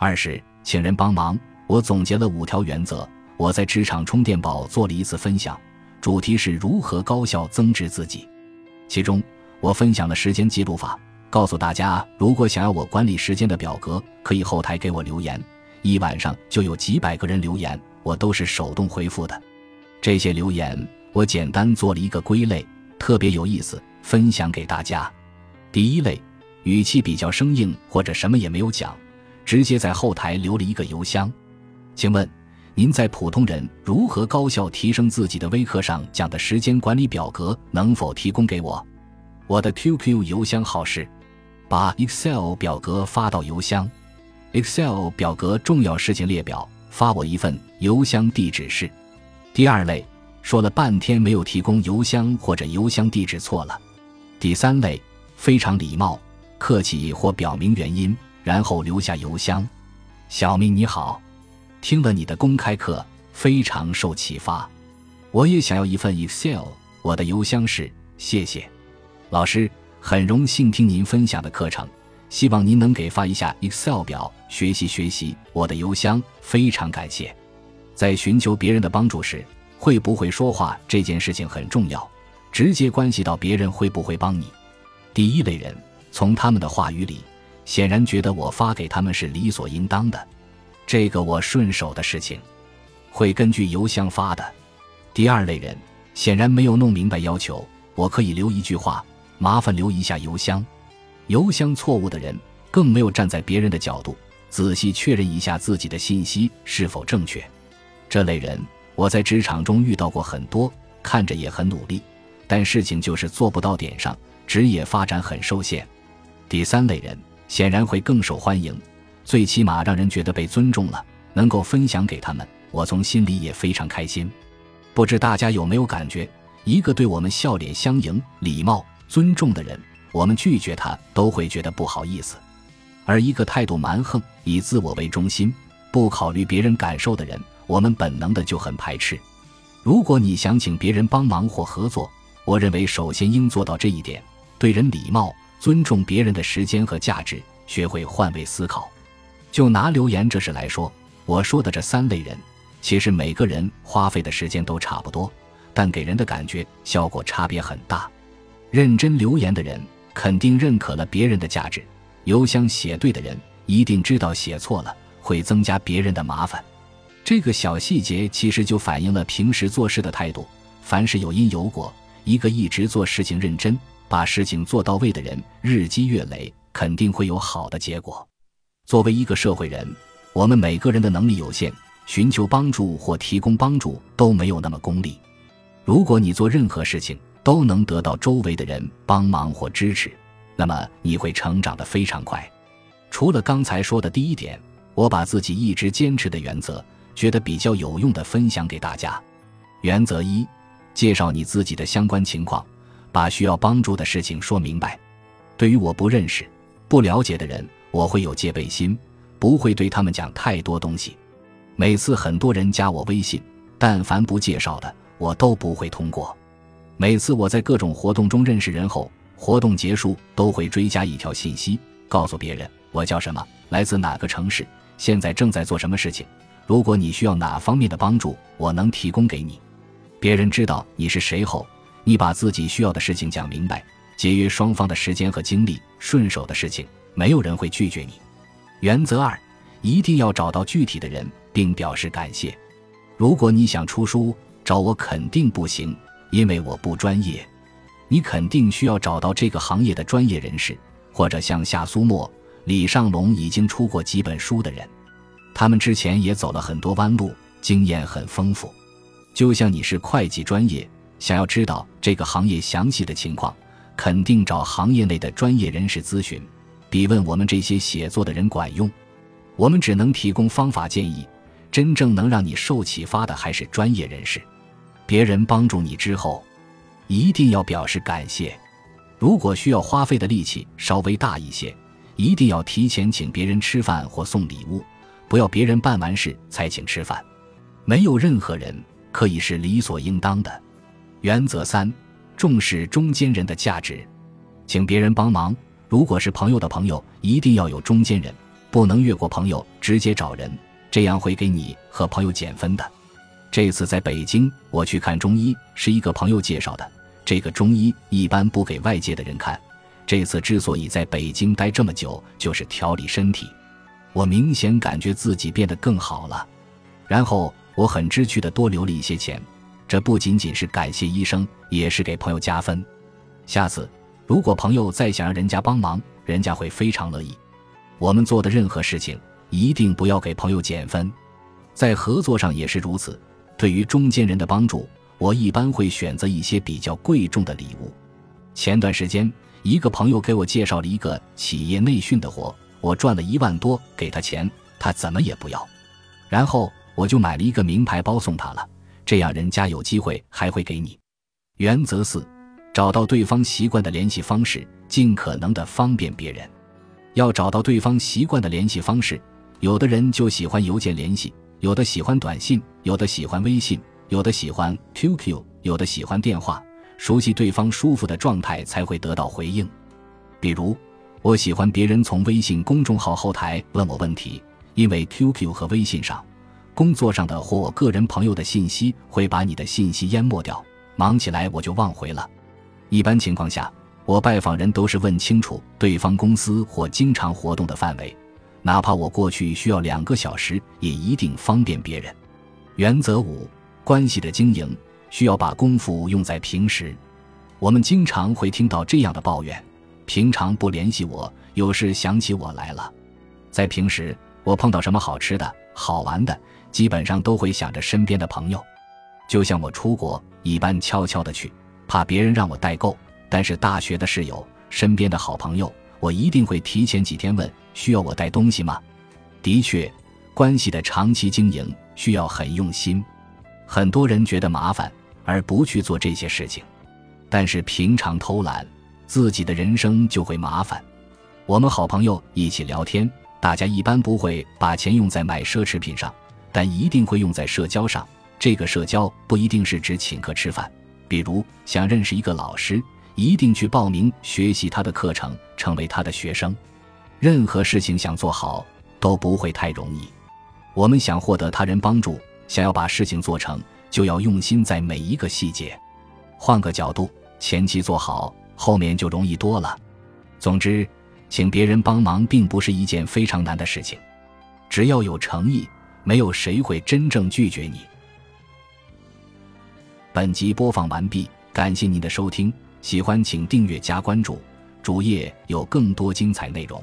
二是请人帮忙。我总结了五条原则，我在职场充电宝做了一次分享，主题是如何高效增值自己。其中我分享了时间记录法，告诉大家，如果想要我管理时间的表格，可以后台给我留言，一晚上就有几百个人留言，我都是手动回复的。这些留言我简单做了一个归类，特别有意思，分享给大家。第一类，语气比较生硬或者什么也没有讲，直接在后台留了一个邮箱。请问，您在普通人如何高效提升自己的微课上讲的时间管理表格能否提供给我？我的 QQ 邮箱号是，把 Excel 表格发到邮箱，Excel 表格重要事情列表发我一份，邮箱地址是。第二类，说了半天没有提供邮箱或者邮箱地址错了。第三类，非常礼貌、客气或表明原因，然后留下邮箱。小明你好。听了你的公开课，非常受启发。我也想要一份 Excel，我的邮箱是谢谢老师，很荣幸听您分享的课程，希望您能给发一下 Excel 表，学习学习。我的邮箱非常感谢。在寻求别人的帮助时，会不会说话这件事情很重要，直接关系到别人会不会帮你。第一类人，从他们的话语里，显然觉得我发给他们是理所应当的。这个我顺手的事情，会根据邮箱发的。第二类人显然没有弄明白要求，我可以留一句话：麻烦留一下邮箱。邮箱错误的人更没有站在别人的角度，仔细确认一下自己的信息是否正确。这类人我在职场中遇到过很多，看着也很努力，但事情就是做不到点上，职业发展很受限。第三类人显然会更受欢迎。最起码让人觉得被尊重了，能够分享给他们，我从心里也非常开心。不知大家有没有感觉，一个对我们笑脸相迎、礼貌、尊重的人，我们拒绝他都会觉得不好意思；而一个态度蛮横、以自我为中心、不考虑别人感受的人，我们本能的就很排斥。如果你想请别人帮忙或合作，我认为首先应做到这一点：对人礼貌，尊重别人的时间和价值，学会换位思考。就拿留言这事来说，我说的这三类人，其实每个人花费的时间都差不多，但给人的感觉效果差别很大。认真留言的人肯定认可了别人的价值，邮箱写对的人一定知道写错了会增加别人的麻烦。这个小细节其实就反映了平时做事的态度。凡是有因有果，一个一直做事情认真、把事情做到位的人，日积月累，肯定会有好的结果。作为一个社会人，我们每个人的能力有限，寻求帮助或提供帮助都没有那么功利。如果你做任何事情都能得到周围的人帮忙或支持，那么你会成长得非常快。除了刚才说的第一点，我把自己一直坚持的原则，觉得比较有用的分享给大家。原则一：介绍你自己的相关情况，把需要帮助的事情说明白。对于我不认识、不了解的人。我会有戒备心，不会对他们讲太多东西。每次很多人加我微信，但凡不介绍的，我都不会通过。每次我在各种活动中认识人后，活动结束都会追加一条信息，告诉别人我叫什么，来自哪个城市，现在正在做什么事情。如果你需要哪方面的帮助，我能提供给你。别人知道你是谁后，你把自己需要的事情讲明白，节约双方的时间和精力，顺手的事情。没有人会拒绝你。原则二，一定要找到具体的人，并表示感谢。如果你想出书，找我肯定不行，因为我不专业。你肯定需要找到这个行业的专业人士，或者像夏苏沫、李尚龙已经出过几本书的人，他们之前也走了很多弯路，经验很丰富。就像你是会计专业，想要知道这个行业详细的情况，肯定找行业内的专业人士咨询。比问我们这些写作的人管用，我们只能提供方法建议，真正能让你受启发的还是专业人士。别人帮助你之后，一定要表示感谢。如果需要花费的力气稍微大一些，一定要提前请别人吃饭或送礼物，不要别人办完事才请吃饭。没有任何人可以是理所应当的。原则三：重视中间人的价值，请别人帮忙。如果是朋友的朋友，一定要有中间人，不能越过朋友直接找人，这样会给你和朋友减分的。这次在北京，我去看中医，是一个朋友介绍的。这个中医一般不给外界的人看。这次之所以在北京待这么久，就是调理身体。我明显感觉自己变得更好了。然后我很知趣的多留了一些钱，这不仅仅是感谢医生，也是给朋友加分。下次如果朋友再想让人家帮忙，人家会非常乐意。我们做的任何事情，一定不要给朋友减分。在合作上也是如此。对于中间人的帮助，我一般会选择一些比较贵重的礼物。前段时间，一个朋友给我介绍了一个企业内训的活，我赚了一万多，给他钱，他怎么也不要。然后我就买了一个名牌包送他了，这样人家有机会还会给你。原则四：找到对方习惯的联系方式，尽可能的方便别人。要找到对方习惯的联系方式，有的人就喜欢邮件联系。有的喜欢短信，有的喜欢微信，有的喜欢 QQ，有的喜欢电话。熟悉对方舒服的状态才会得到回应。比如，我喜欢别人从微信公众号后台问我问题，因为 QQ 和微信上，工作上的或我个人朋友的信息会把你的信息淹没掉，忙起来我就忘回了。一般情况下，我拜访人都是问清楚对方公司或经常活动的范围。哪怕我过去需要两个小时，也一定方便别人。原则五：关系的经营需要把功夫用在平时。我们经常会听到这样的抱怨：平常不联系我，有事想起我来了。在平时，我碰到什么好吃的好玩的，基本上都会想着身边的朋友。就像我出国，一般悄悄的去，怕别人让我代购。但是大学的室友，身边的好朋友。我一定会提前几天问需要我带东西吗？的确，关系的长期经营需要很用心。很多人觉得麻烦而不去做这些事情，但是平常偷懒，自己的人生就会麻烦。我们好朋友一起聊天，大家一般不会把钱用在买奢侈品上，但一定会用在社交上。这个社交不一定是指请客吃饭，比如想认识一个老师。一定去报名学习他的课程，成为他的学生。任何事情想做好都不会太容易。我们想获得他人帮助，想要把事情做成，就要用心在每一个细节。换个角度，前期做好，后面就容易多了。总之，请别人帮忙并不是一件非常难的事情，只要有诚意，没有谁会真正拒绝你。本集播放完毕，感谢您的收听。喜欢请订阅加关注，主页有更多精彩内容。